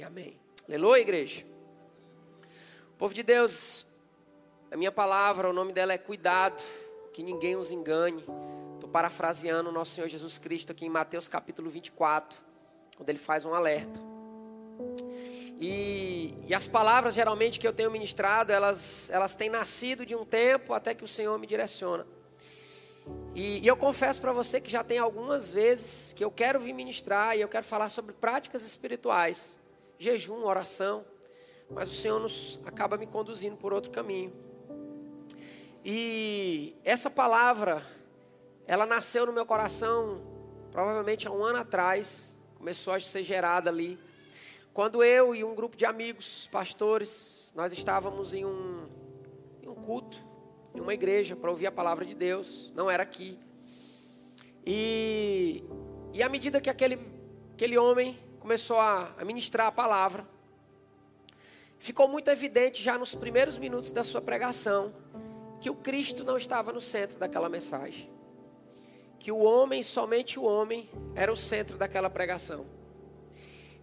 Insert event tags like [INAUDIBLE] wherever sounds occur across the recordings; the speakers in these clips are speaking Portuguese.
e amém. Aleluia, igreja. Povo de Deus, a minha palavra, o nome dela é cuidado, que ninguém os engane. Estou parafraseando o nosso Senhor Jesus Cristo aqui em Mateus capítulo 24, quando ele faz um alerta. E, e, as palavras geralmente que eu tenho ministrado, elas, elas têm nascido de um tempo até que o Senhor me direciona. E, e eu confesso para você que já tem algumas vezes que eu quero vir ministrar e eu quero falar sobre práticas espirituais, jejum, oração mas o Senhor nos acaba me conduzindo por outro caminho. E essa palavra, ela nasceu no meu coração provavelmente há um ano atrás, começou a ser gerada ali, quando eu e um grupo de amigos, pastores, nós estávamos em um, em um culto, em uma igreja, para ouvir a palavra de Deus, não era aqui. E, e à medida que aquele, aquele homem começou a, ministrar a palavra, ficou muito evidente já nos primeiros minutos da sua pregação que o Cristo não estava no centro daquela mensagem. Que o homem, somente o homem, era o centro daquela pregação.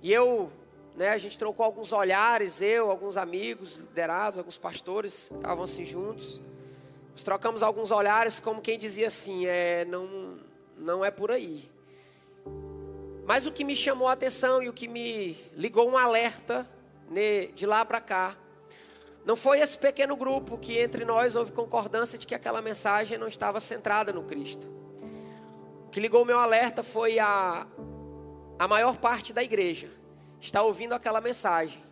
E eu, né, a gente trocou alguns olhares, eu, alguns amigos liderados, alguns pastores estavam assim juntos. Nós trocamos alguns olhares como quem dizia assim, é, não, não é por aí. Mas o que me chamou a atenção e o que me ligou um alerta de lá para cá. Não foi esse pequeno grupo que entre nós houve concordância de que aquela mensagem não estava centrada no Cristo. O que ligou meu alerta foi a, a maior parte da igreja está ouvindo aquela mensagem,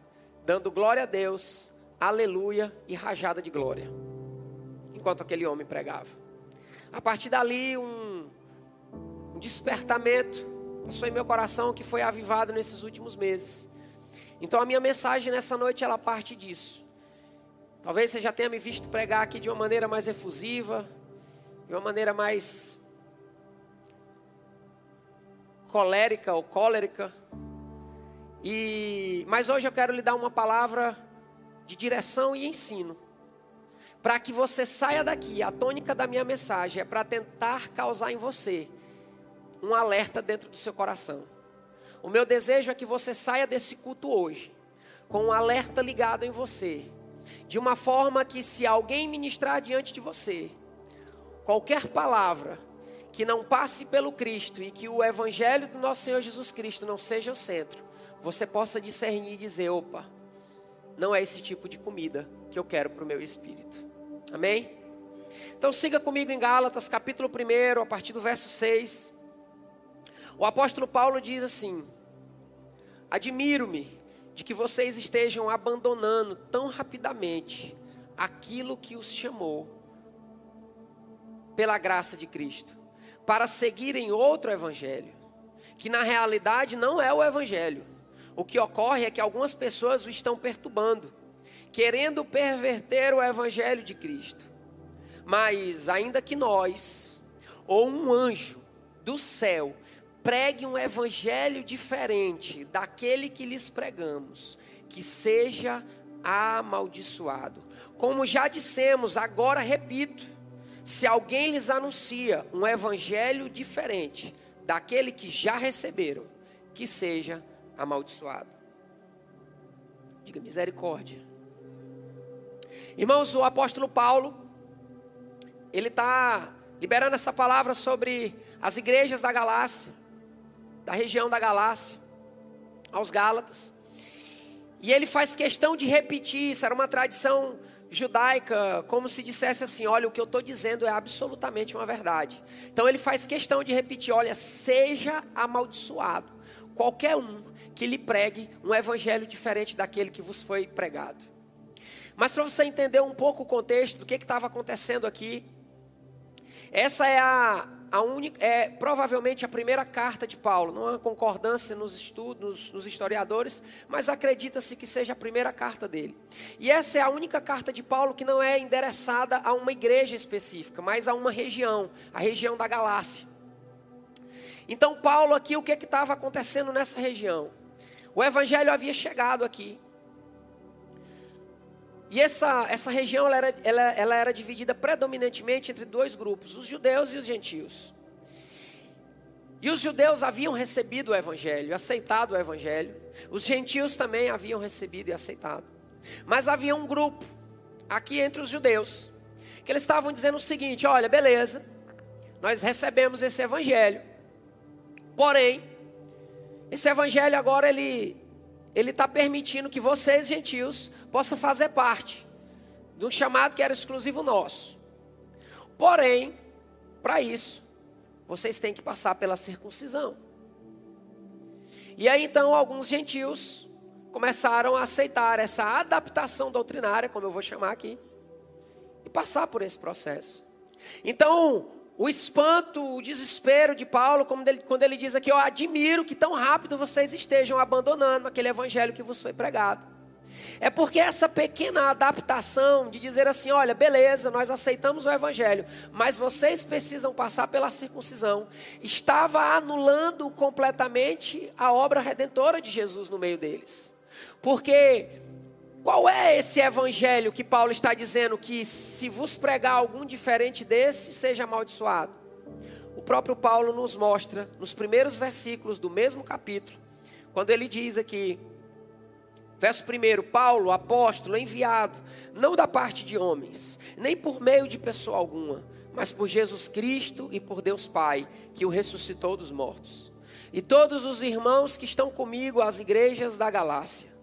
dando glória a Deus, aleluia e rajada de glória, enquanto aquele homem pregava. A partir dali, um, um despertamento passou em meu coração que foi avivado nesses últimos meses. Então a minha mensagem nessa noite ela parte disso. Talvez você já tenha me visto pregar aqui de uma maneira mais efusiva, de uma maneira mais colérica ou cólerica. E mas hoje eu quero lhe dar uma palavra de direção e ensino. Para que você saia daqui, a tônica da minha mensagem é para tentar causar em você um alerta dentro do seu coração. O meu desejo é que você saia desse culto hoje com um alerta ligado em você, de uma forma que se alguém ministrar diante de você, qualquer palavra que não passe pelo Cristo e que o evangelho do nosso Senhor Jesus Cristo não seja o centro, você possa discernir e dizer: opa, não é esse tipo de comida que eu quero para o meu espírito. Amém? Então siga comigo em Gálatas, capítulo 1, a partir do verso 6. O apóstolo Paulo diz assim: Admiro-me de que vocês estejam abandonando tão rapidamente aquilo que os chamou pela graça de Cristo, para seguirem outro evangelho, que na realidade não é o evangelho. O que ocorre é que algumas pessoas o estão perturbando, querendo perverter o evangelho de Cristo. Mas ainda que nós ou um anjo do céu pregue um evangelho diferente daquele que lhes pregamos, que seja amaldiçoado. Como já dissemos, agora repito: se alguém lhes anuncia um evangelho diferente daquele que já receberam, que seja amaldiçoado. Diga misericórdia. Irmãos, o apóstolo Paulo, ele está liberando essa palavra sobre as igrejas da Galácia da região da Galácia, aos Gálatas. E ele faz questão de repetir, isso era uma tradição judaica, como se dissesse assim: olha, o que eu estou dizendo é absolutamente uma verdade. Então ele faz questão de repetir: olha, seja amaldiçoado qualquer um que lhe pregue um evangelho diferente daquele que vos foi pregado. Mas para você entender um pouco o contexto do que estava acontecendo aqui, essa é a, a única, é provavelmente a primeira carta de Paulo. Não há concordância nos estudos, nos historiadores, mas acredita-se que seja a primeira carta dele. E essa é a única carta de Paulo que não é endereçada a uma igreja específica, mas a uma região, a região da Galácia. Então, Paulo aqui, o que estava acontecendo nessa região? O evangelho havia chegado aqui. E essa, essa região ela era, ela, ela era, dividida predominantemente entre dois grupos, os judeus e os gentios. E os judeus haviam recebido o evangelho, aceitado o evangelho. Os gentios também haviam recebido e aceitado. Mas havia um grupo aqui entre os judeus que eles estavam dizendo o seguinte: olha, beleza, nós recebemos esse evangelho. Porém, esse evangelho agora ele ele está permitindo que vocês gentios possam fazer parte de um chamado que era exclusivo nosso. Porém, para isso, vocês têm que passar pela circuncisão. E aí então alguns gentios começaram a aceitar essa adaptação doutrinária, como eu vou chamar aqui, e passar por esse processo. Então, o espanto, o desespero de Paulo, ele, quando ele diz aqui, eu admiro que tão rápido vocês estejam abandonando aquele evangelho que vos foi pregado. É porque essa pequena adaptação de dizer assim: olha, beleza, nós aceitamos o Evangelho, mas vocês precisam passar pela circuncisão, estava anulando completamente a obra redentora de Jesus no meio deles. Porque qual é esse Evangelho que Paulo está dizendo que se vos pregar algum diferente desse, seja amaldiçoado? O próprio Paulo nos mostra nos primeiros versículos do mesmo capítulo, quando ele diz aqui Verso 1: Paulo, apóstolo, enviado, não da parte de homens, nem por meio de pessoa alguma, mas por Jesus Cristo e por Deus Pai, que o ressuscitou dos mortos. E todos os irmãos que estão comigo às igrejas da Galácia.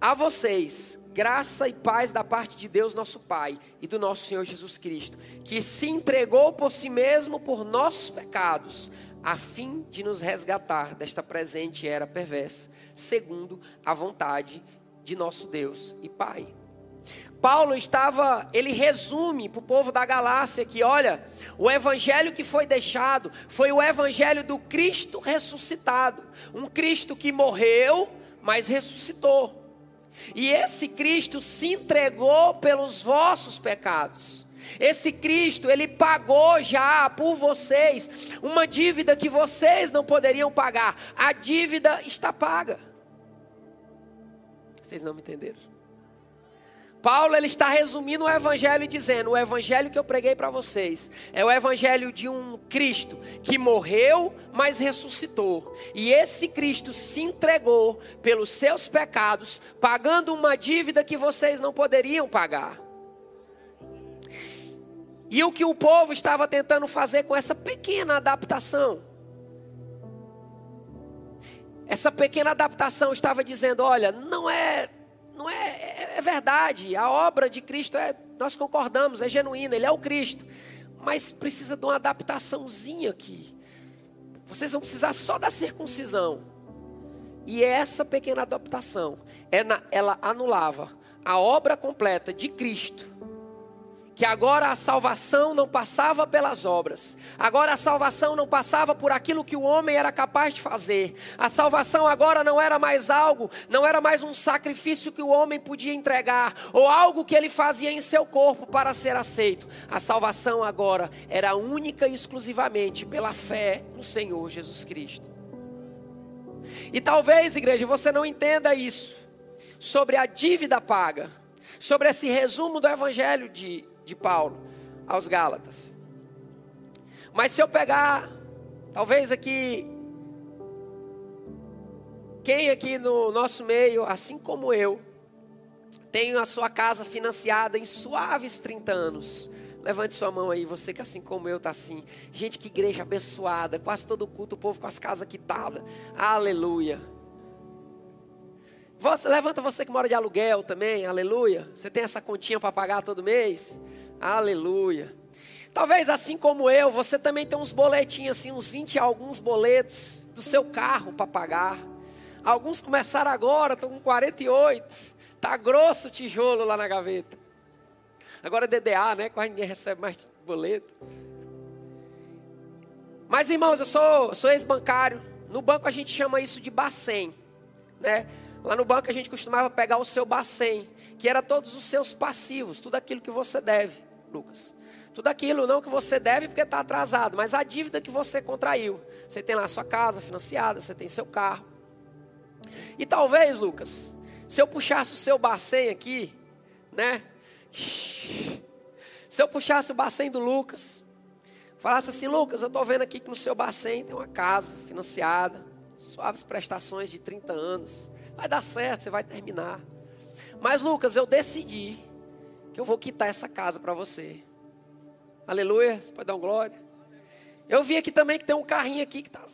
A vocês, graça e paz da parte de Deus, nosso Pai, e do nosso Senhor Jesus Cristo, que se entregou por si mesmo por nossos pecados, a fim de nos resgatar desta presente era perversa, segundo a vontade de nosso Deus e Pai. Paulo estava, ele resume para o povo da Galácia que, olha, o evangelho que foi deixado foi o evangelho do Cristo ressuscitado, um Cristo que morreu, mas ressuscitou. E esse Cristo se entregou pelos vossos pecados. Esse Cristo, ele pagou já por vocês uma dívida que vocês não poderiam pagar. A dívida está paga. Vocês não me entenderam? Paulo ele está resumindo o evangelho e dizendo: o evangelho que eu preguei para vocês é o evangelho de um Cristo que morreu, mas ressuscitou. E esse Cristo se entregou pelos seus pecados, pagando uma dívida que vocês não poderiam pagar. E o que o povo estava tentando fazer com essa pequena adaptação? Essa pequena adaptação estava dizendo: olha, não é, não é, é, é verdade. A obra de Cristo é, nós concordamos, é genuína. Ele é o Cristo, mas precisa de uma adaptaçãozinha aqui. Vocês vão precisar só da circuncisão. E essa pequena adaptação, ela anulava a obra completa de Cristo que agora a salvação não passava pelas obras, agora a salvação não passava por aquilo que o homem era capaz de fazer, a salvação agora não era mais algo, não era mais um sacrifício que o homem podia entregar, ou algo que ele fazia em seu corpo para ser aceito, a salvação agora era única e exclusivamente pela fé no Senhor Jesus Cristo. E talvez, igreja, você não entenda isso sobre a dívida paga, sobre esse resumo do Evangelho de de Paulo aos Gálatas. Mas se eu pegar, talvez aqui, quem aqui no nosso meio, assim como eu, tem a sua casa financiada em suaves 30 anos. Levante sua mão aí, você que assim como eu está assim. Gente, que igreja abençoada, quase todo culto, o povo com as casas quitadas. Aleluia. Você, levanta você que mora de aluguel também, aleluia. Você tem essa continha para pagar todo mês? Aleluia. Talvez assim como eu, você também tem uns boletinhos assim, uns 20 alguns boletos do seu carro para pagar. Alguns começaram agora, estão com 48. Tá grosso o tijolo lá na gaveta. Agora é DDA, né? Quase ninguém recebe mais boleto. Mas irmãos, eu sou, sou ex-bancário. No banco a gente chama isso de bacen, né? Lá no banco a gente costumava pegar o seu bacen, que era todos os seus passivos, tudo aquilo que você deve. Lucas. Tudo aquilo não que você deve porque está atrasado, mas a dívida que você contraiu. Você tem lá sua casa financiada, você tem seu carro. E talvez, Lucas, se eu puxasse o seu bacen aqui, né? Se eu puxasse o bacen do Lucas, Falasse assim, Lucas, eu estou vendo aqui que no seu bacen tem uma casa financiada, suaves prestações de 30 anos. Vai dar certo, você vai terminar. Mas, Lucas, eu decidi que eu vou quitar essa casa para você. Aleluia, você pode dar um glória. Eu vi aqui também que tem um carrinho aqui que tá,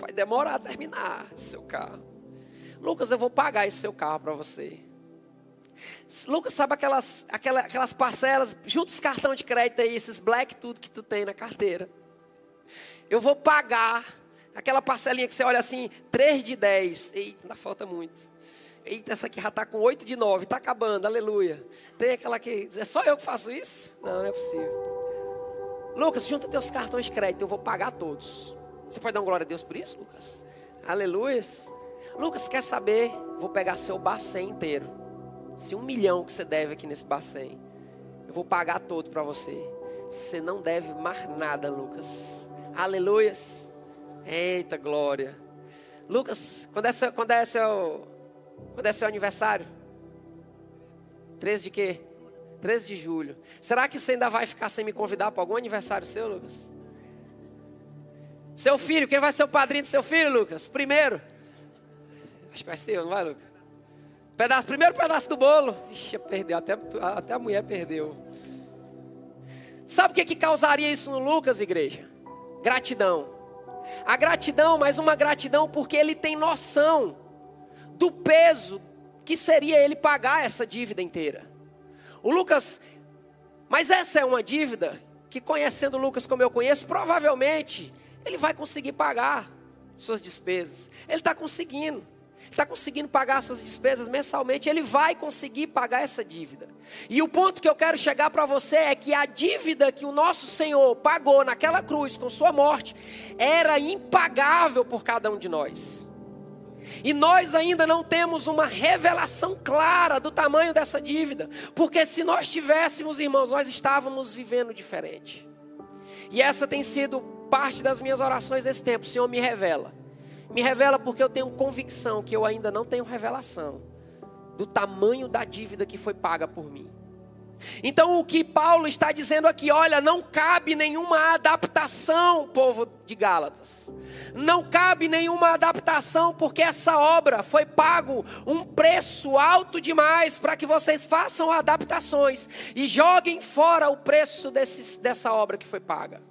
vai demorar a terminar seu carro. Lucas, eu vou pagar esse seu carro para você. Lucas, sabe aquelas, aquelas, aquelas parcelas, junto os cartões de crédito aí, esses black tudo que tu tem na carteira. Eu vou pagar aquela parcelinha que você olha assim, 3 de 10. Eita, ainda falta muito. Eita, essa aqui já está com 8 de 9, está acabando, aleluia. Tem aquela que, é só eu que faço isso? Não, não é possível. Lucas, junta teus cartões de crédito, eu vou pagar todos. Você pode dar uma glória a Deus por isso, Lucas? Aleluia. Lucas, quer saber? Vou pegar seu bacen inteiro. Se um milhão que você deve aqui nesse bacen, eu vou pagar todo para você. Você não deve mais nada, Lucas. Aleluias. Eita glória. Lucas, quando é seu, quando é seu, quando é seu aniversário? 13 de quê? 13 de julho. Será que você ainda vai ficar sem me convidar para algum aniversário seu, Lucas? Seu filho, quem vai ser o padrinho do seu filho, Lucas? Primeiro. Acho que vai ser eu, não vai, Lucas? Pedaço, primeiro pedaço do bolo. Vixe, perdeu, até, até a mulher perdeu. Sabe o que, que causaria isso no Lucas, igreja? Gratidão. A gratidão, mas uma gratidão porque ele tem noção do peso que seria ele pagar essa dívida inteira. O Lucas, mas essa é uma dívida que conhecendo Lucas como eu conheço, provavelmente ele vai conseguir pagar suas despesas. Ele está conseguindo está conseguindo pagar suas despesas mensalmente, ele vai conseguir pagar essa dívida. E o ponto que eu quero chegar para você é que a dívida que o nosso Senhor pagou naquela cruz com sua morte era impagável por cada um de nós. E nós ainda não temos uma revelação clara do tamanho dessa dívida, porque se nós tivéssemos, irmãos, nós estávamos vivendo diferente. E essa tem sido parte das minhas orações nesse tempo. O Senhor me revela me revela porque eu tenho convicção que eu ainda não tenho revelação do tamanho da dívida que foi paga por mim. Então o que Paulo está dizendo aqui, olha, não cabe nenhuma adaptação, povo de Gálatas. Não cabe nenhuma adaptação, porque essa obra foi pago um preço alto demais para que vocês façam adaptações e joguem fora o preço desse, dessa obra que foi paga.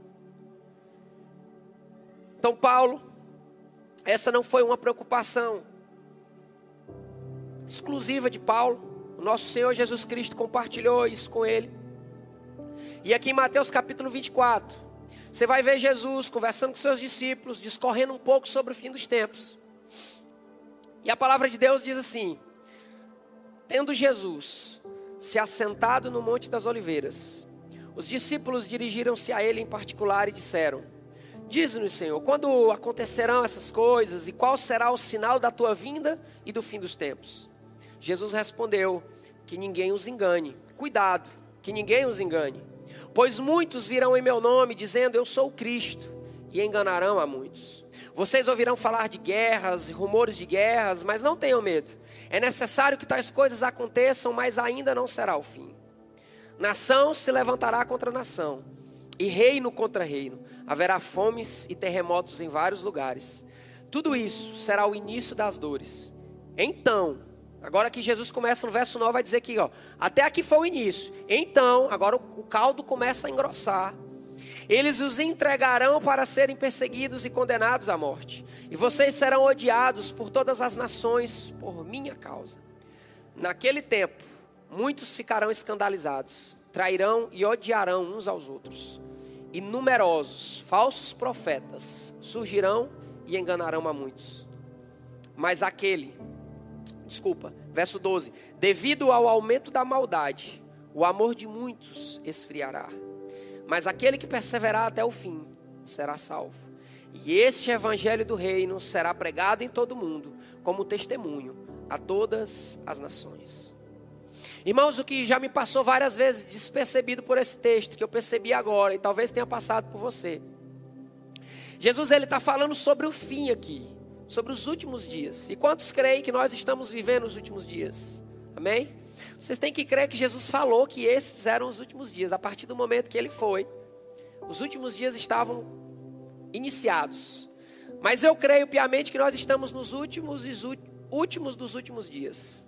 Então Paulo essa não foi uma preocupação exclusiva de Paulo. O nosso Senhor Jesus Cristo compartilhou isso com ele. E aqui em Mateus capítulo 24, você vai ver Jesus conversando com seus discípulos, discorrendo um pouco sobre o fim dos tempos. E a palavra de Deus diz assim: Tendo Jesus se assentado no Monte das Oliveiras, os discípulos dirigiram-se a ele em particular e disseram: Diz-nos, Senhor, quando acontecerão essas coisas e qual será o sinal da tua vinda e do fim dos tempos? Jesus respondeu: Que ninguém os engane. Cuidado, que ninguém os engane. Pois muitos virão em meu nome, dizendo: Eu sou o Cristo, e enganarão a muitos. Vocês ouvirão falar de guerras rumores de guerras, mas não tenham medo. É necessário que tais coisas aconteçam, mas ainda não será o fim. Nação se levantará contra nação e reino contra reino. Haverá fomes e terremotos em vários lugares. Tudo isso será o início das dores. Então, agora que Jesus começa no verso 9, vai dizer que, ó, até aqui foi o início. Então, agora o caldo começa a engrossar. Eles os entregarão para serem perseguidos e condenados à morte. E vocês serão odiados por todas as nações por minha causa. Naquele tempo, muitos ficarão escandalizados, trairão e odiarão uns aos outros e numerosos falsos profetas surgirão e enganarão a muitos. Mas aquele, desculpa, verso 12: devido ao aumento da maldade, o amor de muitos esfriará. Mas aquele que perseverar até o fim será salvo. E este evangelho do reino será pregado em todo o mundo, como testemunho a todas as nações. Irmãos, o que já me passou várias vezes despercebido por esse texto, que eu percebi agora e talvez tenha passado por você. Jesus ele está falando sobre o fim aqui, sobre os últimos dias. E quantos creem que nós estamos vivendo os últimos dias? Amém? Vocês têm que crer que Jesus falou que esses eram os últimos dias. A partir do momento que ele foi, Os últimos dias estavam iniciados. Mas eu creio piamente que nós estamos nos últimos últimos dos últimos dias.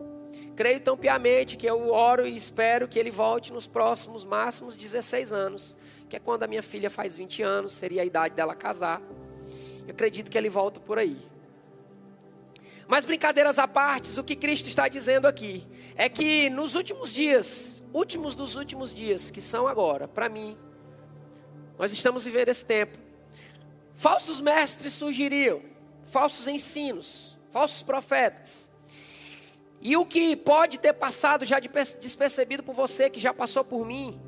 Creio tão piamente que eu oro e espero que ele volte nos próximos máximos 16 anos, que é quando a minha filha faz 20 anos, seria a idade dela casar. Eu acredito que ele volta por aí. Mas brincadeiras à parte, o que Cristo está dizendo aqui é que nos últimos dias, últimos dos últimos dias, que são agora, para mim, nós estamos vivendo esse tempo. Falsos mestres surgiriam, falsos ensinos, falsos profetas. E o que pode ter passado já despercebido por você, que já passou por mim,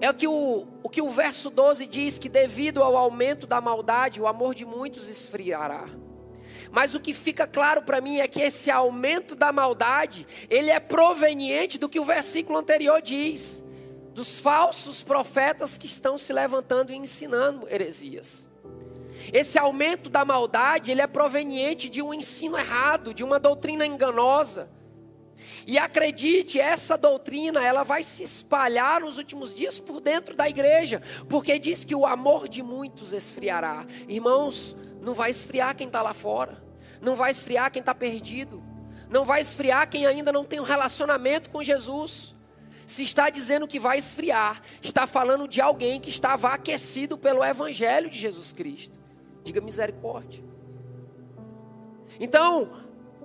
é o que o, o que o verso 12 diz: que devido ao aumento da maldade, o amor de muitos esfriará. Mas o que fica claro para mim é que esse aumento da maldade, ele é proveniente do que o versículo anterior diz, dos falsos profetas que estão se levantando e ensinando heresias. Esse aumento da maldade, ele é proveniente de um ensino errado, de uma doutrina enganosa. E acredite, essa doutrina, ela vai se espalhar nos últimos dias por dentro da igreja, porque diz que o amor de muitos esfriará. Irmãos, não vai esfriar quem está lá fora. Não vai esfriar quem está perdido. Não vai esfriar quem ainda não tem um relacionamento com Jesus. Se está dizendo que vai esfriar, está falando de alguém que estava aquecido pelo Evangelho de Jesus Cristo. Diga misericórdia. Então,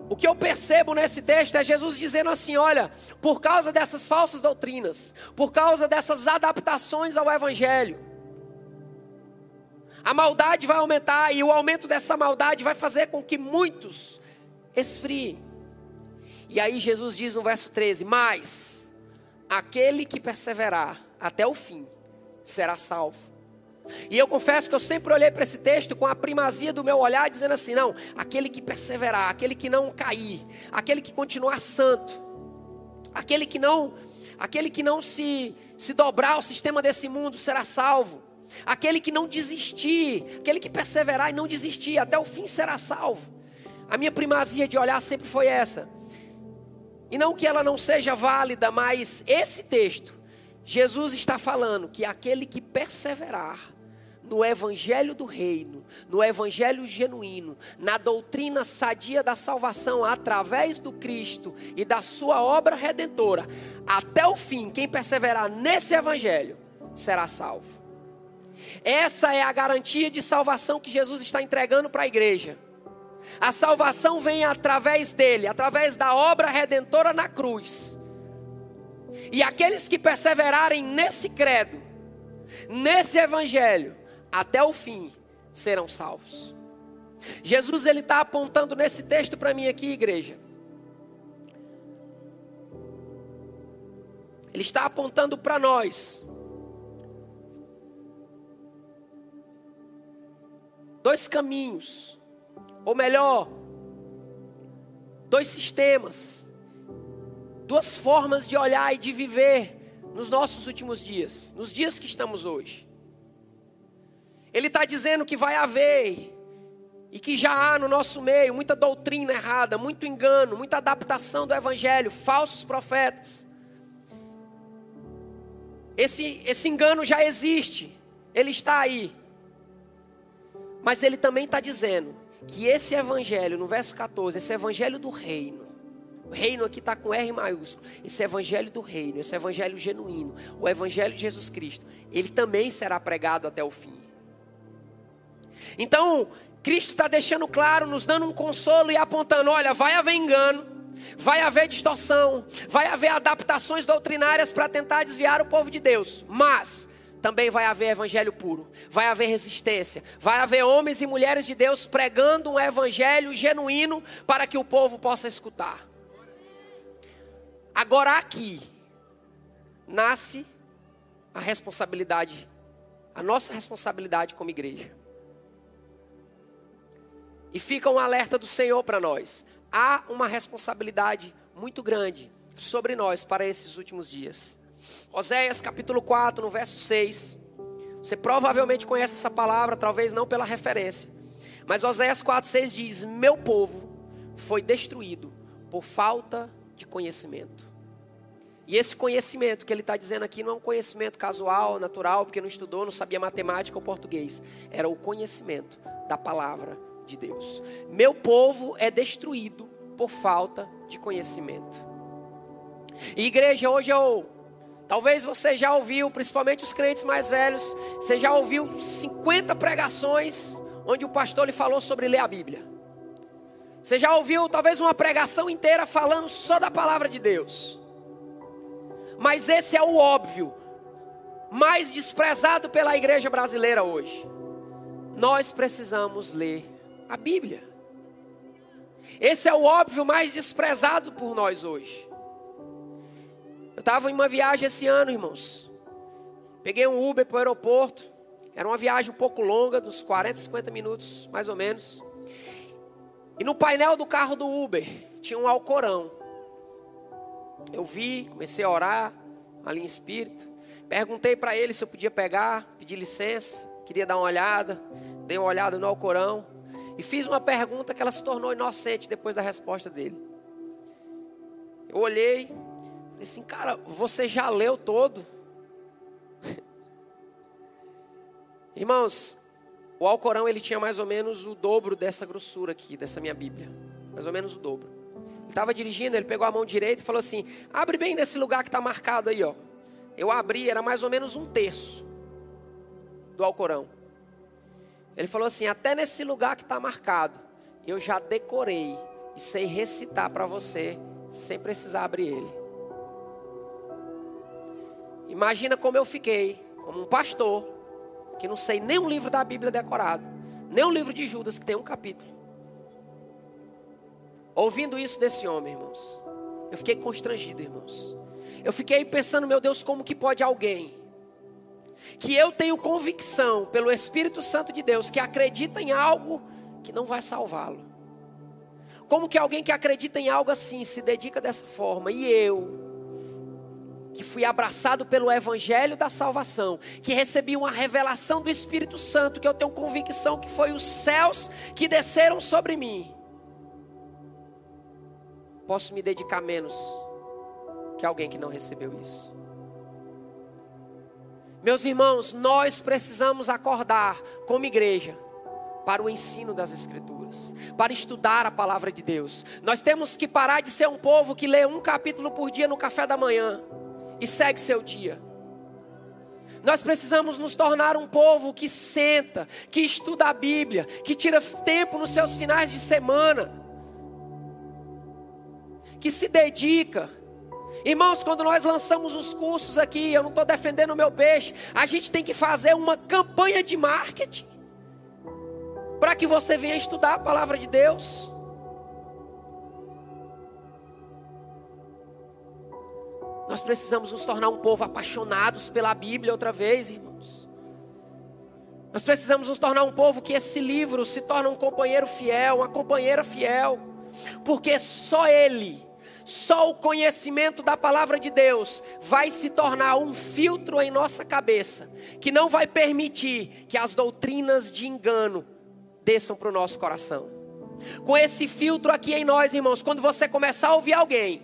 o que eu percebo nesse texto é Jesus dizendo assim: olha, por causa dessas falsas doutrinas, por causa dessas adaptações ao Evangelho, a maldade vai aumentar e o aumento dessa maldade vai fazer com que muitos esfriem. E aí Jesus diz no verso 13: Mas aquele que perseverar até o fim será salvo. E eu confesso que eu sempre olhei para esse texto com a primazia do meu olhar, dizendo assim: não, aquele que perseverar, aquele que não cair, aquele que continuar santo, aquele que não, aquele que não se, se dobrar ao sistema desse mundo será salvo. Aquele que não desistir, aquele que perseverar e não desistir, até o fim será salvo. A minha primazia de olhar sempre foi essa. E não que ela não seja válida, mas esse texto, Jesus está falando que aquele que perseverar no evangelho do reino, no evangelho genuíno, na doutrina sadia da salvação através do Cristo e da sua obra redentora, até o fim, quem perseverar nesse evangelho será salvo. Essa é a garantia de salvação que Jesus está entregando para a igreja. A salvação vem através dele, através da obra redentora na cruz. E aqueles que perseverarem nesse credo, nesse evangelho, até o fim, serão salvos. Jesus ele está apontando nesse texto para mim aqui, igreja. Ele está apontando para nós dois caminhos, ou melhor, dois sistemas, duas formas de olhar e de viver nos nossos últimos dias, nos dias que estamos hoje. Ele está dizendo que vai haver, e que já há no nosso meio, muita doutrina errada, muito engano, muita adaptação do Evangelho, falsos profetas. Esse, esse engano já existe, ele está aí. Mas ele também está dizendo que esse evangelho, no verso 14, esse evangelho do reino, o reino aqui está com R maiúsculo. Esse evangelho do reino, esse evangelho genuíno, o evangelho de Jesus Cristo, ele também será pregado até o fim. Então, Cristo está deixando claro, nos dando um consolo e apontando: olha, vai haver engano, vai haver distorção, vai haver adaptações doutrinárias para tentar desviar o povo de Deus, mas também vai haver evangelho puro, vai haver resistência, vai haver homens e mulheres de Deus pregando um evangelho genuíno para que o povo possa escutar. Agora aqui nasce a responsabilidade, a nossa responsabilidade como igreja. E fica um alerta do Senhor para nós. Há uma responsabilidade muito grande sobre nós para esses últimos dias. Oséias capítulo 4, no verso 6. Você provavelmente conhece essa palavra, talvez não pela referência. Mas Oséias 4, 6 diz: Meu povo foi destruído por falta de conhecimento. E esse conhecimento que ele está dizendo aqui não é um conhecimento casual, natural, porque não estudou, não sabia matemática ou português. Era o conhecimento da palavra de Deus. Meu povo é destruído por falta de conhecimento. E igreja, hoje eu. Talvez você já ouviu, principalmente os crentes mais velhos, você já ouviu 50 pregações onde o pastor lhe falou sobre ler a Bíblia. Você já ouviu talvez uma pregação inteira falando só da palavra de Deus. Mas esse é o óbvio, mais desprezado pela igreja brasileira hoje. Nós precisamos ler a Bíblia. Esse é o óbvio mais desprezado por nós hoje. Estava em uma viagem esse ano, irmãos. Peguei um Uber para o aeroporto. Era uma viagem um pouco longa, dos 40, 50 minutos, mais ou menos. E no painel do carro do Uber tinha um alcorão. Eu vi, comecei a orar, ali em espírito. Perguntei para ele se eu podia pegar, pedi licença, queria dar uma olhada. Dei uma olhada no Alcorão e fiz uma pergunta que ela se tornou inocente depois da resposta dele. Eu olhei, falei assim, cara, você já leu todo? [LAUGHS] Irmãos, o Alcorão ele tinha mais ou menos o dobro dessa grossura aqui, dessa minha Bíblia. Mais ou menos o dobro. Ele estava dirigindo, ele pegou a mão direita e falou assim: abre bem nesse lugar que está marcado aí, ó. Eu abri, era mais ou menos um terço do Alcorão. Ele falou assim: até nesse lugar que está marcado, eu já decorei e sei recitar para você, sem precisar abrir ele. Imagina como eu fiquei, como um pastor, que não sei nem um livro da Bíblia decorado, nem um livro de Judas que tem um capítulo. Ouvindo isso desse homem, irmãos, eu fiquei constrangido, irmãos. Eu fiquei pensando, meu Deus, como que pode alguém que eu tenho convicção pelo Espírito Santo de Deus que acredita em algo que não vai salvá-lo? Como que alguém que acredita em algo assim se dedica dessa forma? E eu, que fui abraçado pelo evangelho da salvação, que recebi uma revelação do Espírito Santo, que eu tenho convicção que foi os céus que desceram sobre mim posso me dedicar menos que alguém que não recebeu isso. Meus irmãos, nós precisamos acordar como igreja para o ensino das Escrituras, para estudar a palavra de Deus. Nós temos que parar de ser um povo que lê um capítulo por dia no café da manhã e segue seu dia. Nós precisamos nos tornar um povo que senta, que estuda a Bíblia, que tira tempo nos seus finais de semana que se dedica. Irmãos, quando nós lançamos os cursos aqui, eu não estou defendendo o meu peixe, a gente tem que fazer uma campanha de marketing para que você venha estudar a palavra de Deus. Nós precisamos nos tornar um povo apaixonados pela Bíblia outra vez, irmãos. Nós precisamos nos tornar um povo que esse livro se torna um companheiro fiel, uma companheira fiel, porque só Ele só o conhecimento da palavra de Deus vai se tornar um filtro em nossa cabeça, que não vai permitir que as doutrinas de engano desçam para o nosso coração. Com esse filtro aqui em nós, irmãos, quando você começar a ouvir alguém,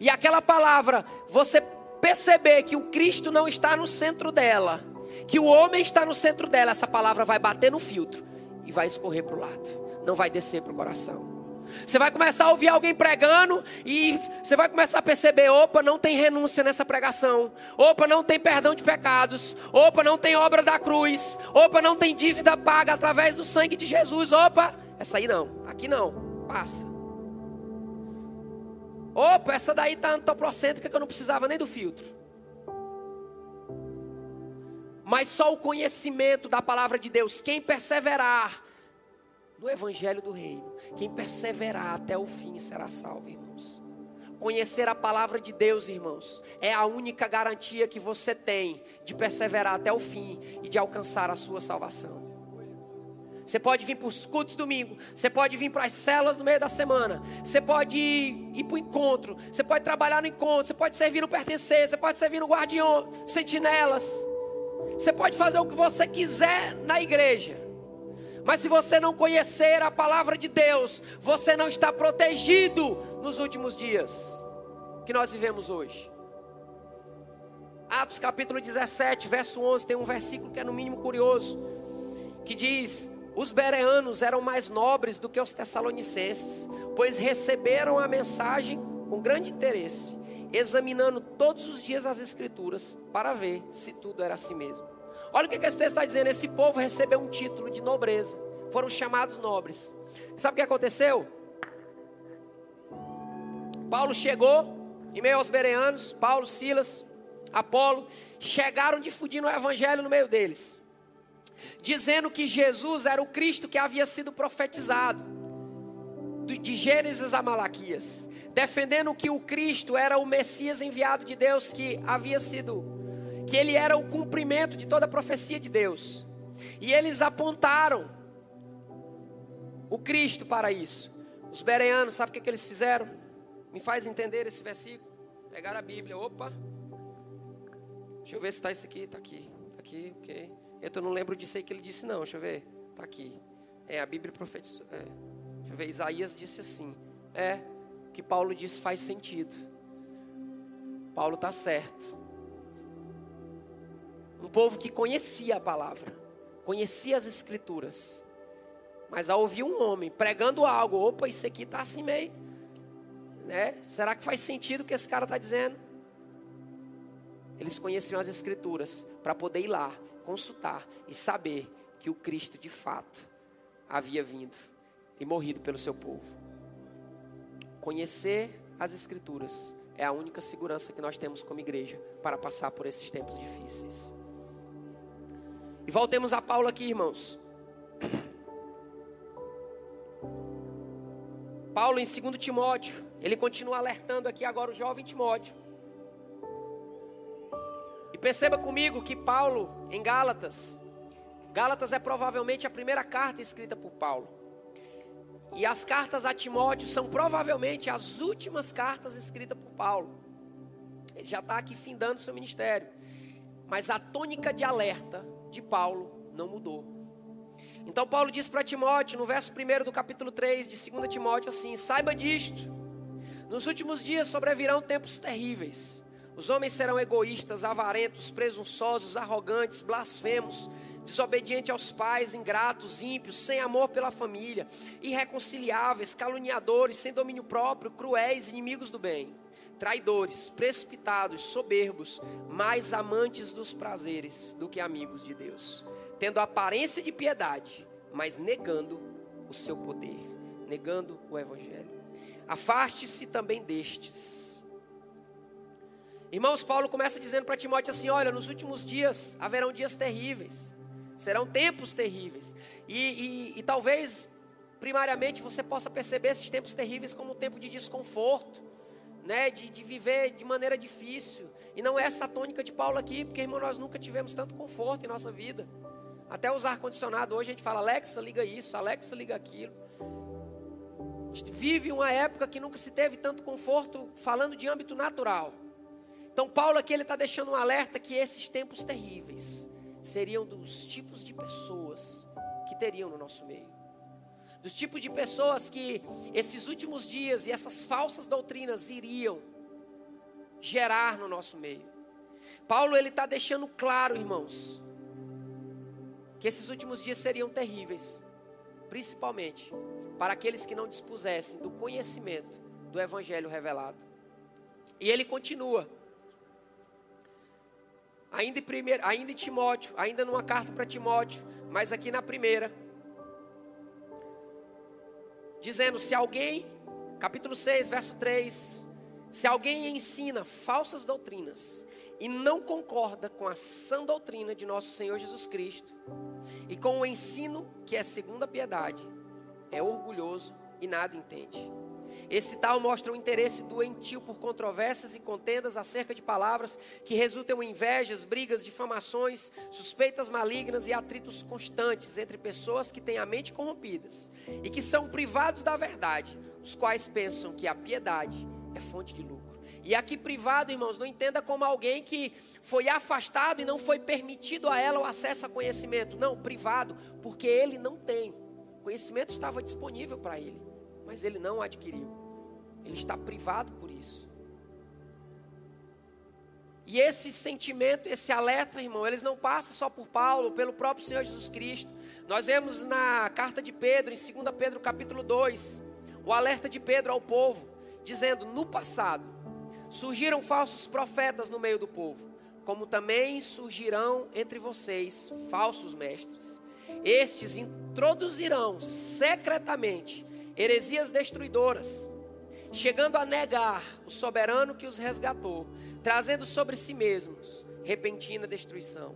e aquela palavra, você perceber que o Cristo não está no centro dela, que o homem está no centro dela, essa palavra vai bater no filtro e vai escorrer para o lado, não vai descer para o coração. Você vai começar a ouvir alguém pregando e você vai começar a perceber: opa, não tem renúncia nessa pregação. Opa, não tem perdão de pecados. Opa, não tem obra da cruz. Opa, não tem dívida paga através do sangue de Jesus. Opa, essa aí não. Aqui não. Passa. Opa, essa daí está antoprocêntrica que eu não precisava nem do filtro. Mas só o conhecimento da palavra de Deus, quem perseverar do Evangelho do Reino. Quem perseverar até o fim será salvo, irmãos. Conhecer a palavra de Deus, irmãos, é a única garantia que você tem de perseverar até o fim e de alcançar a sua salvação. Você pode vir para os cultos domingo, você pode vir para as celas no meio da semana, você pode ir, ir para o encontro, você pode trabalhar no encontro, você pode servir no pertencer, você pode servir no guardião, sentinelas, você pode fazer o que você quiser na igreja, mas se você não conhecer a palavra de Deus, você não está protegido nos últimos dias que nós vivemos hoje. Atos capítulo 17, verso 11, tem um versículo que é no mínimo curioso, que diz: Os bereanos eram mais nobres do que os tessalonicenses, pois receberam a mensagem com grande interesse, examinando todos os dias as escrituras para ver se tudo era assim mesmo. Olha o que esse texto está dizendo: esse povo recebeu um título de nobreza, foram chamados nobres. Sabe o que aconteceu? Paulo chegou em meio aos bereanos, Paulo, Silas, Apolo, chegaram difundindo o evangelho no meio deles, dizendo que Jesus era o Cristo que havia sido profetizado, de Gênesis a Malaquias, defendendo que o Cristo era o Messias enviado de Deus que havia sido, que ele era o cumprimento de toda a profecia de Deus. E eles apontaram o Cristo para isso. Os bereanos, sabe o que, que eles fizeram? Me faz entender esse versículo. Pegaram a Bíblia, opa. Deixa eu ver se está isso aqui, está aqui, está aqui, ok. Eu não lembro disso aí que ele disse, não, deixa eu ver. Está aqui. É, a Bíblia profetizou. É. Deixa eu ver, Isaías disse assim. É, que Paulo disse faz sentido. Paulo está certo. Um povo que conhecia a palavra, conhecia as escrituras. Mas ao ouvir um homem pregando algo, opa, isso aqui está assim meio né? Será que faz sentido o que esse cara está dizendo? Eles conheciam as Escrituras para poder ir lá, consultar e saber que o Cristo de fato havia vindo e morrido pelo seu povo. Conhecer as Escrituras é a única segurança que nós temos como igreja para passar por esses tempos difíceis. E voltemos a Paulo aqui, irmãos. Paulo em 2 Timóteo, ele continua alertando aqui agora o jovem Timóteo. Perceba comigo que Paulo, em Gálatas, Gálatas é provavelmente a primeira carta escrita por Paulo. E as cartas a Timóteo são provavelmente as últimas cartas escritas por Paulo. Ele já está aqui findando seu ministério. Mas a tônica de alerta de Paulo não mudou. Então Paulo diz para Timóteo, no verso 1 do capítulo 3 de 2 Timóteo, assim: saiba disto nos últimos dias sobrevirão tempos terríveis. Os homens serão egoístas, avarentos, presunçosos, arrogantes, blasfemos, desobedientes aos pais, ingratos, ímpios, sem amor pela família, irreconciliáveis, caluniadores, sem domínio próprio, cruéis, inimigos do bem, traidores, precipitados, soberbos, mais amantes dos prazeres do que amigos de Deus, tendo aparência de piedade, mas negando o seu poder, negando o evangelho. Afaste-se também destes. Irmãos, Paulo começa dizendo para Timóteo assim: Olha, nos últimos dias haverão dias terríveis, serão tempos terríveis, e, e, e talvez, primariamente, você possa perceber esses tempos terríveis como um tempo de desconforto, né, de, de viver de maneira difícil, e não é essa a tônica de Paulo aqui, porque, irmão, nós nunca tivemos tanto conforto em nossa vida. Até usar ar-condicionado hoje a gente fala, Alexa, liga isso, Alexa, liga aquilo. A gente vive uma época que nunca se teve tanto conforto, falando de âmbito natural. Então, Paulo aqui está deixando um alerta que esses tempos terríveis seriam dos tipos de pessoas que teriam no nosso meio. Dos tipos de pessoas que esses últimos dias e essas falsas doutrinas iriam gerar no nosso meio. Paulo ele está deixando claro, irmãos, que esses últimos dias seriam terríveis, principalmente para aqueles que não dispusessem do conhecimento do Evangelho revelado. E ele continua. Ainda em, ainda em Timóteo, ainda numa carta para Timóteo, mas aqui na primeira, dizendo: se alguém, capítulo 6, verso 3, se alguém ensina falsas doutrinas e não concorda com a sã doutrina de nosso Senhor Jesus Cristo e com o ensino que é segundo a piedade, é orgulhoso e nada entende. Esse tal mostra um interesse doentio por controvérsias e contendas acerca de palavras que resultam em invejas, brigas, difamações, suspeitas malignas e atritos constantes entre pessoas que têm a mente corrompidas e que são privados da verdade, os quais pensam que a piedade é fonte de lucro. E aqui privado, irmãos, não entenda como alguém que foi afastado e não foi permitido a ela o acesso a conhecimento. Não, privado, porque ele não tem. Conhecimento estava disponível para ele, mas ele não adquiriu. Ele está privado por isso. E esse sentimento, esse alerta, irmão, eles não passam só por Paulo, pelo próprio Senhor Jesus Cristo. Nós vemos na carta de Pedro, em 2 Pedro capítulo 2, o alerta de Pedro ao povo, dizendo: No passado surgiram falsos profetas no meio do povo, como também surgirão entre vocês falsos mestres. Estes introduzirão secretamente heresias destruidoras, chegando a negar o soberano que os resgatou, trazendo sobre si mesmos repentina destruição.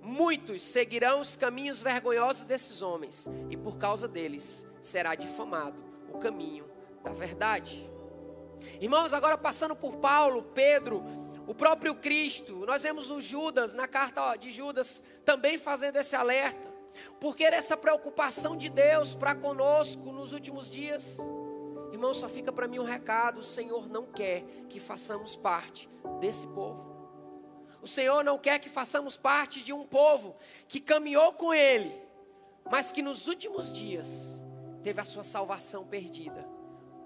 Muitos seguirão os caminhos vergonhosos desses homens, e por causa deles será difamado o caminho da verdade. Irmãos, agora passando por Paulo, Pedro, o próprio Cristo, nós vemos o Judas, na carta de Judas, também fazendo esse alerta, porque essa preocupação de Deus para conosco nos últimos dias. Irmão, só fica para mim um recado: o Senhor não quer que façamos parte desse povo. O Senhor não quer que façamos parte de um povo que caminhou com Ele, mas que nos últimos dias teve a sua salvação perdida,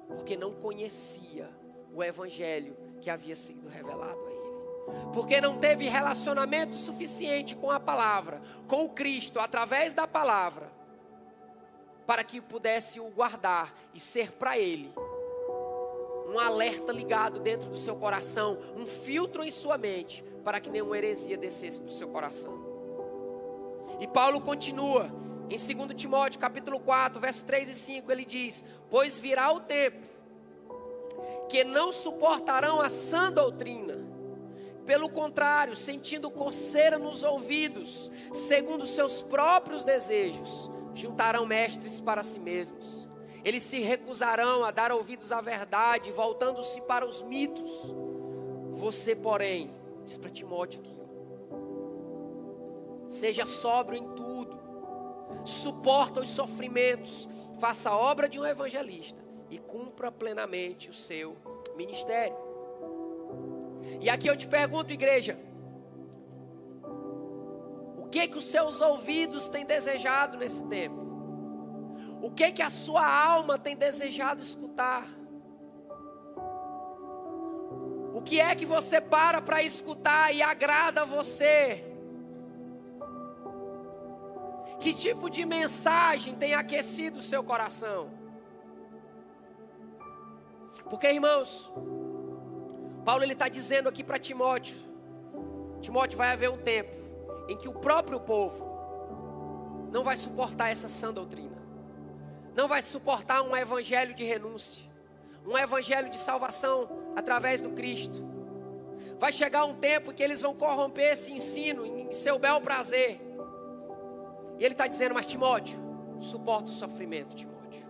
porque não conhecia o Evangelho que havia sido revelado a Ele. Porque não teve relacionamento suficiente com a palavra, com o Cristo, através da palavra, para que pudesse o guardar e ser para ele um alerta ligado dentro do seu coração, um filtro em sua mente, para que nenhuma heresia descesse para o seu coração. E Paulo continua em 2 Timóteo capítulo 4, verso 3 e 5, ele diz: Pois virá o tempo que não suportarão a sã doutrina, pelo contrário, sentindo coceira nos ouvidos, segundo seus próprios desejos, juntarão mestres para si mesmos. Eles se recusarão a dar ouvidos à verdade, voltando-se para os mitos. Você, porém, diz para Timóteo aqui, seja sóbrio em tudo, suporta os sofrimentos, faça a obra de um evangelista e cumpra plenamente o seu ministério. E aqui eu te pergunto, igreja, o que que os seus ouvidos têm desejado nesse tempo? O que que a sua alma tem desejado escutar? O que é que você para para escutar e agrada a você? Que tipo de mensagem tem aquecido o seu coração? Porque, irmãos, Paulo ele está dizendo aqui para Timóteo: Timóteo, vai haver um tempo em que o próprio povo não vai suportar essa sã doutrina, não vai suportar um evangelho de renúncia, um evangelho de salvação através do Cristo. Vai chegar um tempo que eles vão corromper esse ensino em seu bel prazer. E ele está dizendo, mas Timóteo, suporta o sofrimento, Timóteo.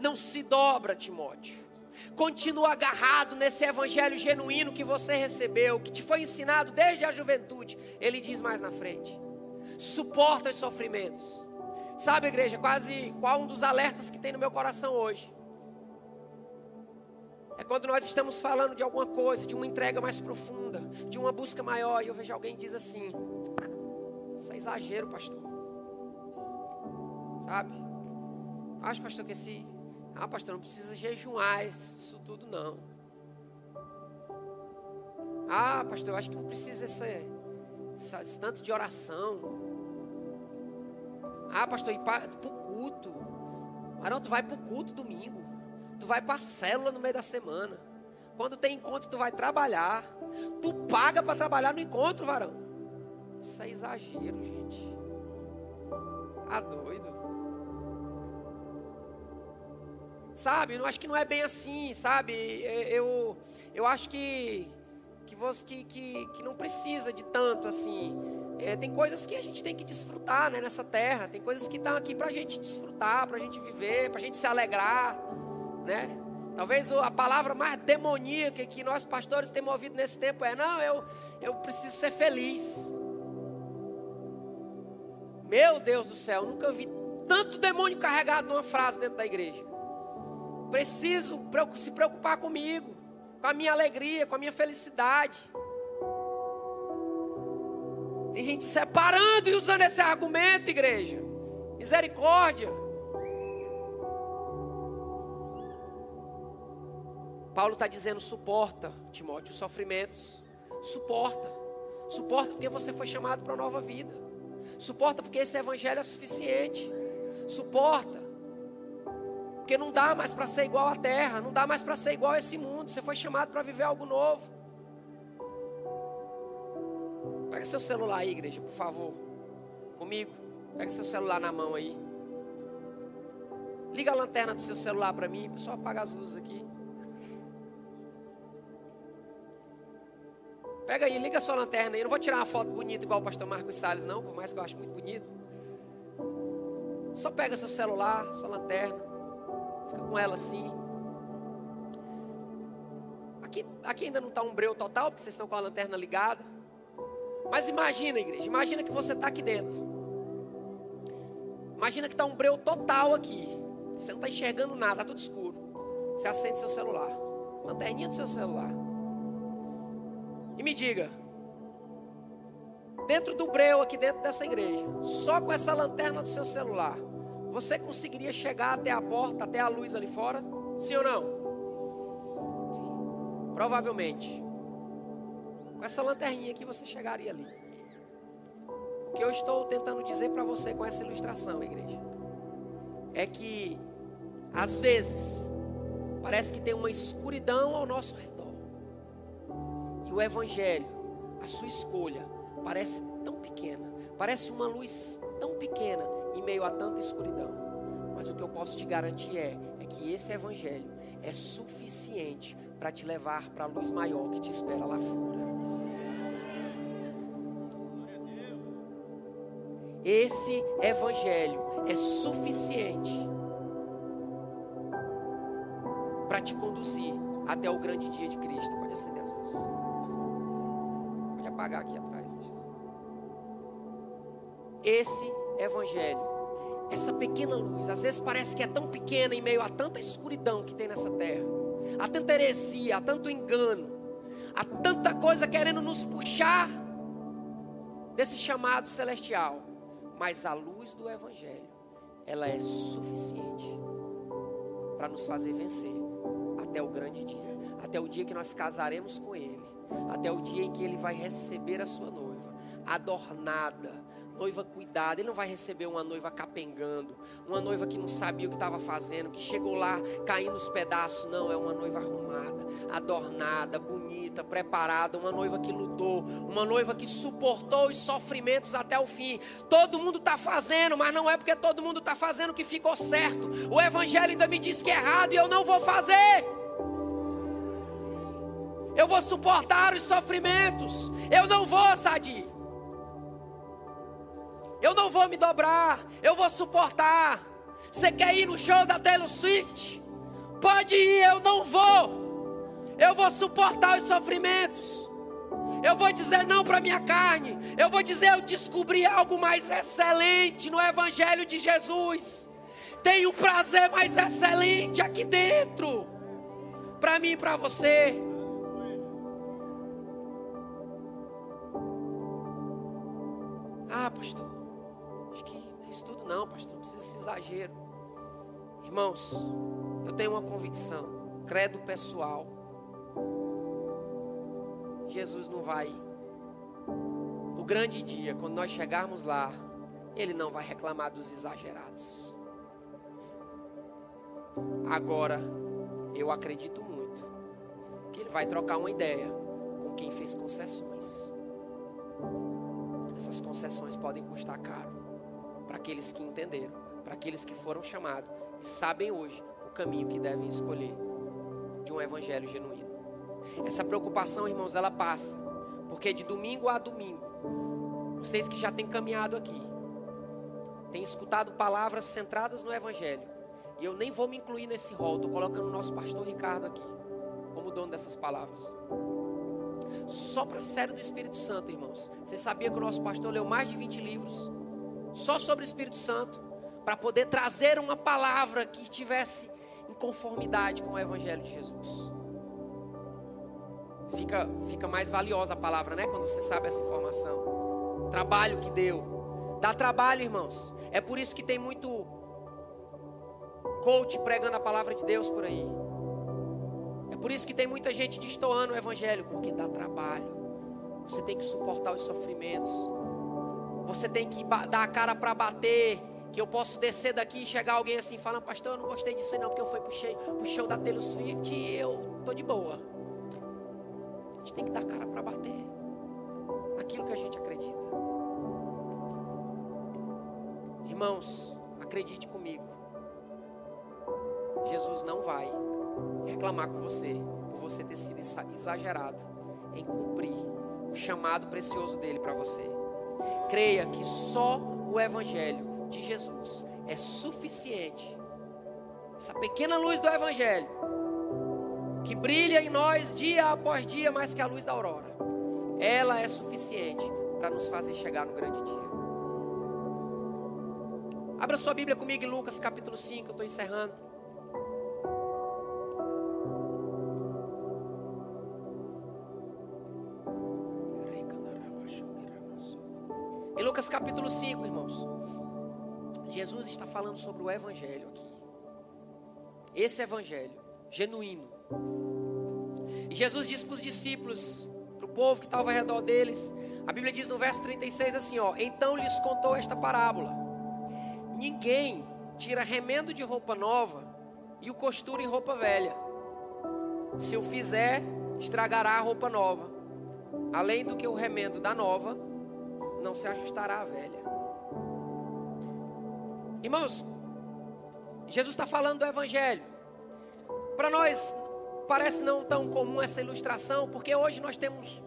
Não se dobra, Timóteo. Continua agarrado nesse evangelho genuíno que você recebeu, que te foi ensinado desde a juventude. Ele diz mais na frente: suporta os sofrimentos. Sabe, igreja, quase qual um dos alertas que tem no meu coração hoje? É quando nós estamos falando de alguma coisa, de uma entrega mais profunda, de uma busca maior, e eu vejo alguém diz assim: Isso é exagero, pastor. Sabe? Acho, pastor, que esse ah, pastor, não precisa jejuar isso tudo não. Ah, pastor, eu acho que não precisa esse, esse tanto de oração. Ah, pastor, ir para o culto. Marão, tu vai para o culto domingo. Tu vai para a célula no meio da semana. Quando tem encontro, tu vai trabalhar. Tu paga para trabalhar no encontro, varão. Isso é exagero, gente. Tá doido. Sabe, eu acho que não é bem assim, sabe? Eu, eu acho que, que, você, que, que, que não precisa de tanto assim. É, tem coisas que a gente tem que desfrutar né, nessa terra. Tem coisas que estão aqui para a gente desfrutar, para a gente viver, para a gente se alegrar. Né? Talvez a palavra mais demoníaca que nós pastores temos ouvido nesse tempo é: não, eu, eu preciso ser feliz. Meu Deus do céu, nunca vi tanto demônio carregado numa frase dentro da igreja. Preciso se preocupar comigo, com a minha alegria, com a minha felicidade. Tem gente separando e usando esse argumento, igreja. Misericórdia. Paulo está dizendo: suporta, Timóteo, os sofrimentos. Suporta. Suporta porque você foi chamado para uma nova vida. Suporta porque esse evangelho é suficiente. Suporta. Porque não dá mais para ser igual à terra, não dá mais para ser igual a esse mundo. Você foi chamado para viver algo novo. Pega seu celular aí, igreja, por favor. Comigo. Pega seu celular na mão aí. Liga a lanterna do seu celular para mim, pessoal, apaga as luzes aqui. Pega aí, liga a sua lanterna aí. Eu não vou tirar uma foto bonita igual o pastor Marcos Salles, não, por mais que eu acho muito bonito. Só pega seu celular, sua lanterna. Fica com ela assim. Aqui, aqui ainda não está um breu total, porque vocês estão com a lanterna ligada. Mas imagina, igreja, imagina que você está aqui dentro. Imagina que está um breu total aqui. Você não está enxergando nada, está tudo escuro. Você acende seu celular. Lanterninha do seu celular. E me diga, dentro do breu aqui dentro dessa igreja, só com essa lanterna do seu celular, você conseguiria chegar até a porta, até a luz ali fora? Sim ou não? Sim. Provavelmente. Com essa lanterninha aqui você chegaria ali. O que eu estou tentando dizer para você com essa ilustração, igreja, é que às vezes parece que tem uma escuridão ao nosso redor o Evangelho, a sua escolha, parece tão pequena, parece uma luz tão pequena em meio a tanta escuridão. Mas o que eu posso te garantir é, é que esse Evangelho é suficiente para te levar para a luz maior que te espera lá fora. Esse Evangelho é suficiente para te conduzir até o grande dia de Cristo. Pode acender as luzes apagar aqui atrás. Esse evangelho, essa pequena luz, às vezes parece que é tão pequena em meio a tanta escuridão que tem nessa terra, a tanta heresia, a tanto engano, a tanta coisa querendo nos puxar desse chamado celestial. Mas a luz do evangelho, ela é suficiente para nos fazer vencer até o grande dia, até o dia que nós casaremos com ele até o dia em que ele vai receber a sua noiva, adornada, noiva cuidada. Ele não vai receber uma noiva capengando, uma noiva que não sabia o que estava fazendo, que chegou lá caindo os pedaços. Não, é uma noiva arrumada, adornada, bonita, preparada, uma noiva que lutou, uma noiva que suportou os sofrimentos até o fim. Todo mundo está fazendo, mas não é porque todo mundo está fazendo que ficou certo. O Evangelho ainda me diz que é errado e eu não vou fazer eu vou suportar os sofrimentos, eu não vou, Sadi. Eu não vou me dobrar, eu vou suportar. Você quer ir no show da Taylor Swift? Pode ir, eu não vou. Eu vou suportar os sofrimentos. Eu vou dizer não para minha carne. Eu vou dizer eu descobri algo mais excelente no evangelho de Jesus. Tem um prazer mais excelente aqui dentro. Para mim e para você. Ah, pastor, não pastor, não precisa desse exagero. Irmãos, eu tenho uma convicção, credo pessoal. Jesus não vai, no grande dia, quando nós chegarmos lá, Ele não vai reclamar dos exagerados. Agora, eu acredito muito que Ele vai trocar uma ideia com quem fez concessões. Essas concessões podem custar caro para aqueles que entenderam, para aqueles que foram chamados e sabem hoje o caminho que devem escolher de um evangelho genuíno. Essa preocupação, irmãos, ela passa, porque de domingo a domingo, vocês que já têm caminhado aqui, têm escutado palavras centradas no evangelho, e eu nem vou me incluir nesse rol, estou colocando o nosso pastor Ricardo aqui, como dono dessas palavras. Só para a série do Espírito Santo, irmãos. Você sabia que o nosso pastor leu mais de 20 livros só sobre o Espírito Santo para poder trazer uma palavra que estivesse em conformidade com o Evangelho de Jesus. Fica, fica mais valiosa a palavra, né? Quando você sabe essa informação. Trabalho que deu. Dá trabalho, irmãos. É por isso que tem muito coach pregando a palavra de Deus por aí. É por isso que tem muita gente destoando o evangelho, porque dá trabalho. Você tem que suportar os sofrimentos. Você tem que dar a cara para bater. Que eu posso descer daqui e chegar alguém assim falando, pastor, eu não gostei disso aí não, porque eu fui show, pro show da Taylor Swift e eu tô de boa. A gente tem que dar a cara para bater. Naquilo que a gente acredita. Irmãos, acredite comigo. Jesus não vai reclamar com você por você ter sido exagerado em cumprir o chamado precioso dele para você. Creia que só o Evangelho de Jesus é suficiente. Essa pequena luz do Evangelho, que brilha em nós dia após dia mais que a luz da aurora, ela é suficiente para nos fazer chegar no grande dia. Abra sua Bíblia comigo em Lucas capítulo 5, eu estou encerrando. Capítulo 5, irmãos. Jesus está falando sobre o Evangelho aqui. Esse Evangelho, genuíno. E Jesus disse para os discípulos, para o povo que estava ao redor deles, a Bíblia diz no verso 36 assim: ó, Então lhes contou esta parábola: Ninguém tira remendo de roupa nova e o costura em roupa velha. Se o fizer, estragará a roupa nova. Além do que o remendo da nova não se ajustará à velha. Irmãos, Jesus está falando do Evangelho. Para nós, parece não tão comum essa ilustração, porque hoje nós temos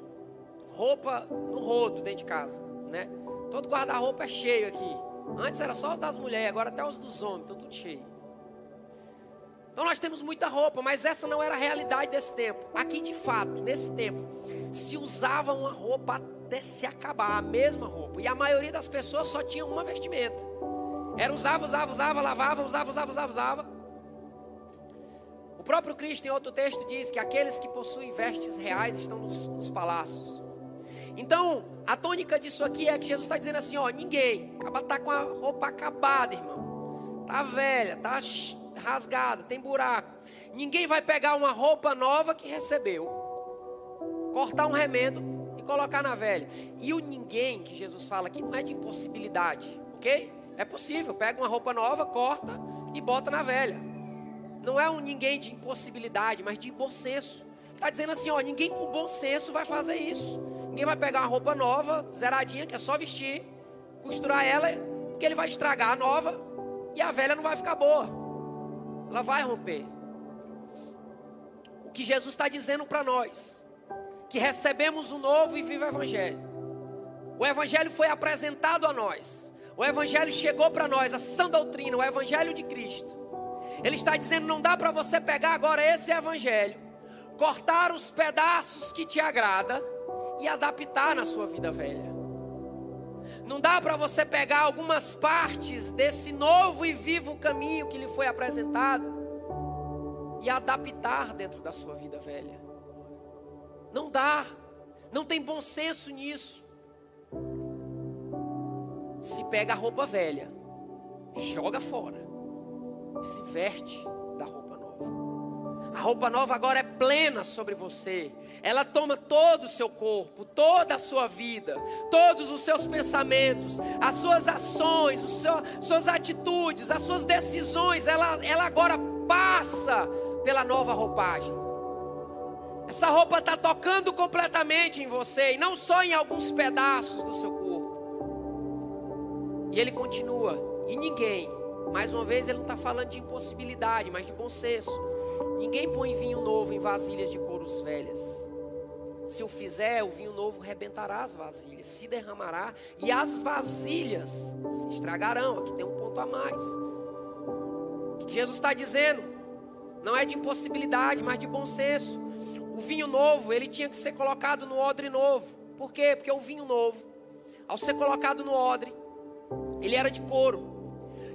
roupa no rodo dentro de casa, né? Todo guarda-roupa é cheio aqui. Antes era só os das mulheres, agora até os dos homens, estão tudo cheio. Então nós temos muita roupa, mas essa não era a realidade desse tempo. Aqui de fato, nesse tempo, se usava uma roupa até se acabar, a mesma roupa. E a maioria das pessoas só tinha uma vestimenta. Era usava, usava, usava, lavava, usava, usava, usava, usava. O próprio Cristo, em outro texto, diz que aqueles que possuem vestes reais estão nos, nos palácios. Então, a tônica disso aqui é que Jesus está dizendo assim: ó, ninguém, acaba tá com a roupa acabada, irmão. Tá velha, tá rasgada, tem buraco. Ninguém vai pegar uma roupa nova que recebeu, cortar um remendo e colocar na velha. E o ninguém que Jesus fala aqui não é de impossibilidade, ok? É possível, pega uma roupa nova, corta e bota na velha. Não é um ninguém de impossibilidade, mas de bom senso. Está dizendo assim, ó, ninguém com bom senso vai fazer isso. Ninguém vai pegar uma roupa nova, zeradinha, que é só vestir, costurar ela, porque ele vai estragar a nova e a velha não vai ficar boa. Ela vai romper. O que Jesus está dizendo para nós que recebemos o novo e vivo Evangelho. O Evangelho foi apresentado a nós. O Evangelho chegou para nós, a sã doutrina, o Evangelho de Cristo. Ele está dizendo: não dá para você pegar agora esse Evangelho, cortar os pedaços que te agrada e adaptar na sua vida velha. Não dá para você pegar algumas partes desse novo e vivo caminho que lhe foi apresentado e adaptar dentro da sua vida velha. Não dá. Não tem bom senso nisso. Se pega a roupa velha, joga fora se veste da roupa nova. A roupa nova agora é plena sobre você. Ela toma todo o seu corpo, toda a sua vida, todos os seus pensamentos, as suas ações, seu, suas atitudes, as suas decisões. Ela, ela agora passa pela nova roupagem. Essa roupa está tocando completamente em você e não só em alguns pedaços do seu corpo. E ele continua. E ninguém, mais uma vez, ele não está falando de impossibilidade, mas de bom senso. Ninguém põe vinho novo em vasilhas de couros velhas. Se o fizer, o vinho novo rebentará as vasilhas, se derramará e as vasilhas se estragarão. Aqui tem um ponto a mais. O que Jesus está dizendo não é de impossibilidade, mas de bom senso o vinho novo, ele tinha que ser colocado no odre novo. Por quê? Porque o vinho novo, ao ser colocado no odre, ele era de couro.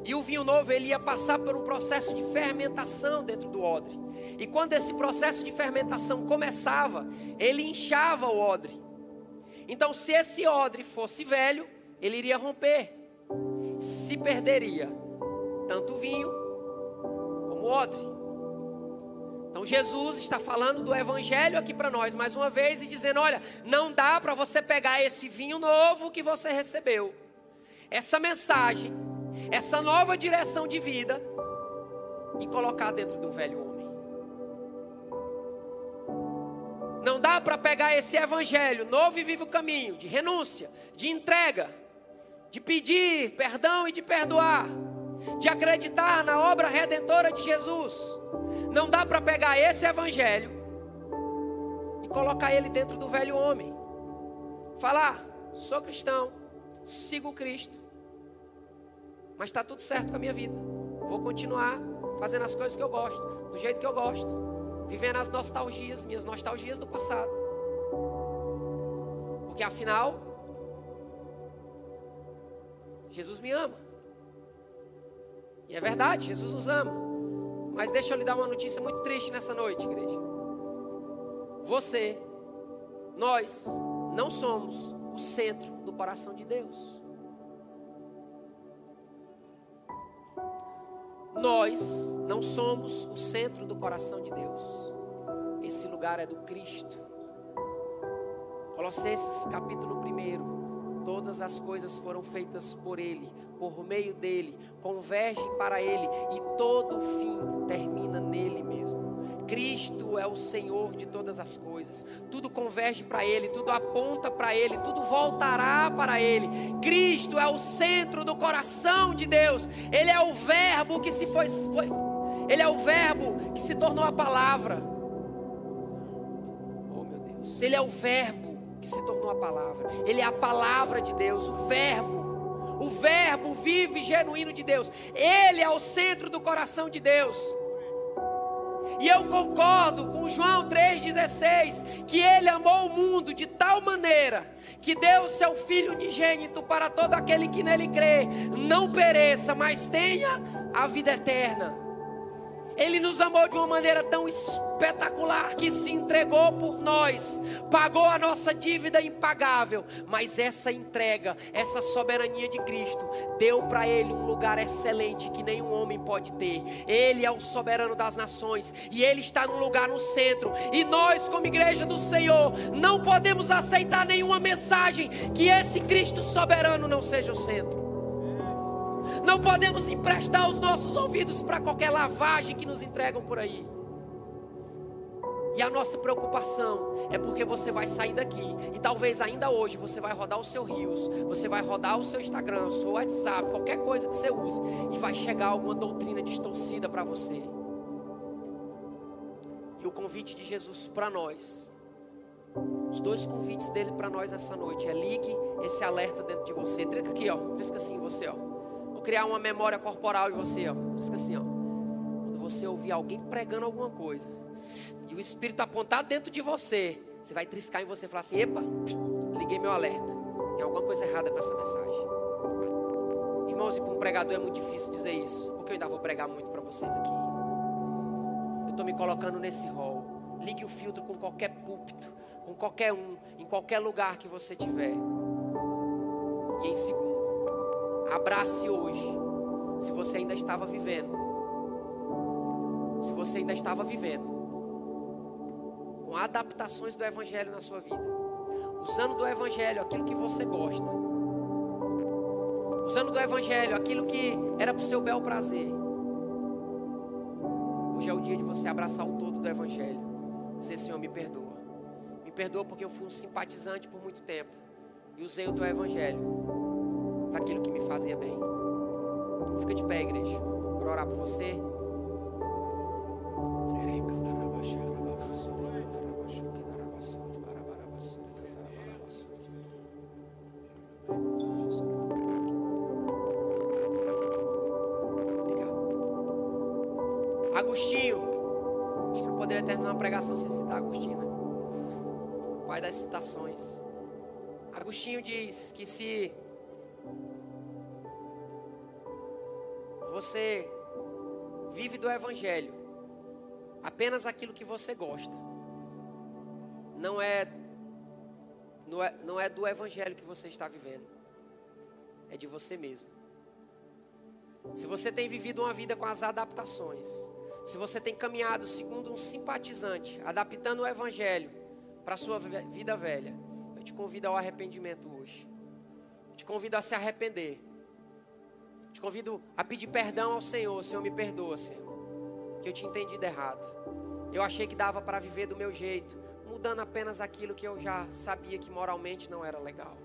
E o vinho novo, ele ia passar por um processo de fermentação dentro do odre. E quando esse processo de fermentação começava, ele inchava o odre. Então, se esse odre fosse velho, ele iria romper. Se perderia tanto o vinho como o odre. Então Jesus está falando do evangelho aqui para nós mais uma vez e dizendo: olha, não dá para você pegar esse vinho novo que você recebeu, essa mensagem, essa nova direção de vida e colocar dentro do velho homem. Não dá para pegar esse evangelho novo e vivo caminho de renúncia, de entrega, de pedir perdão e de perdoar, de acreditar na obra redentora de Jesus. Não dá para pegar esse evangelho e colocar ele dentro do velho homem. Falar, sou cristão, sigo Cristo, mas está tudo certo com a minha vida. Vou continuar fazendo as coisas que eu gosto, do jeito que eu gosto, vivendo as nostalgias, minhas nostalgias do passado. Porque afinal, Jesus me ama. E é verdade, Jesus nos ama. Mas deixa eu lhe dar uma notícia muito triste nessa noite, igreja. Você, nós, não somos o centro do coração de Deus. Nós não somos o centro do coração de Deus. Esse lugar é do Cristo. Colossenses capítulo 1. Todas as coisas foram feitas por Ele, por meio dele, convergem para Ele e todo o fim termina nele mesmo. Cristo é o Senhor de todas as coisas. Tudo converge para Ele, tudo aponta para Ele, tudo voltará para Ele. Cristo é o centro do coração de Deus. Ele é o Verbo que se foi, foi Ele é o Verbo que se tornou a palavra. Oh meu Deus, Ele é o Verbo que se tornou a palavra. Ele é a palavra de Deus, o Verbo. O Verbo vivo e genuíno de Deus. Ele é o centro do coração de Deus. E eu concordo com João 3,16, que ele amou o mundo de tal maneira que deu seu Filho unigênito para todo aquele que nele crê, não pereça, mas tenha a vida eterna. Ele nos amou de uma maneira tão espetacular que se entregou por nós, pagou a nossa dívida impagável, mas essa entrega, essa soberania de Cristo, deu para ele um lugar excelente que nenhum homem pode ter. Ele é o soberano das nações e ele está no lugar no centro. E nós, como igreja do Senhor, não podemos aceitar nenhuma mensagem que esse Cristo soberano não seja o centro. Não podemos emprestar os nossos ouvidos para qualquer lavagem que nos entregam por aí. E a nossa preocupação é porque você vai sair daqui e talvez ainda hoje você vai rodar o seu rios, você vai rodar o seu Instagram, o seu WhatsApp, qualquer coisa que você use e vai chegar alguma doutrina distorcida para você. E o convite de Jesus para nós, os dois convites dele para nós nessa noite é ligue esse alerta dentro de você. Trisca aqui, ó, trisca assim você, ó criar uma memória corporal em você, ó. Diz assim, ó. Quando você ouvir alguém pregando alguma coisa e o Espírito apontado dentro de você, você vai triscar em você e falar assim: epa, liguei meu alerta. Tem alguma coisa errada com essa mensagem. Irmãos, e para um pregador é muito difícil dizer isso, porque eu ainda vou pregar muito para vocês aqui. Eu estou me colocando nesse rol. Ligue o filtro com qualquer púlpito, com qualquer um, em qualquer lugar que você tiver. E em segundo, Abrace hoje. Se você ainda estava vivendo. Se você ainda estava vivendo. Com adaptações do Evangelho na sua vida. Usando do Evangelho aquilo que você gosta. Usando do Evangelho aquilo que era para o seu bel prazer. Hoje é o dia de você abraçar o todo do Evangelho. Dizer, Senhor, me perdoa. Me perdoa porque eu fui um simpatizante por muito tempo. E usei o teu Evangelho aquilo que me fazia bem. Fica de pé, igreja. Para orar por você. Agostinho. Acho que não poderia terminar uma pregação sem citar Agostinho, né? Pai das citações. Agostinho diz que se você vive do Evangelho, apenas aquilo que você gosta, não é, não é, não é do Evangelho que você está vivendo, é de você mesmo. Se você tem vivido uma vida com as adaptações, Se você tem caminhado segundo um simpatizante, adaptando o evangelho para a sua vida velha, eu te convido ao arrependimento hoje. Eu te convido a se arrepender. Te convido a pedir perdão ao Senhor. Senhor, me perdoa, Senhor. Que eu te entendi de errado. Eu achei que dava para viver do meu jeito, mudando apenas aquilo que eu já sabia que moralmente não era legal.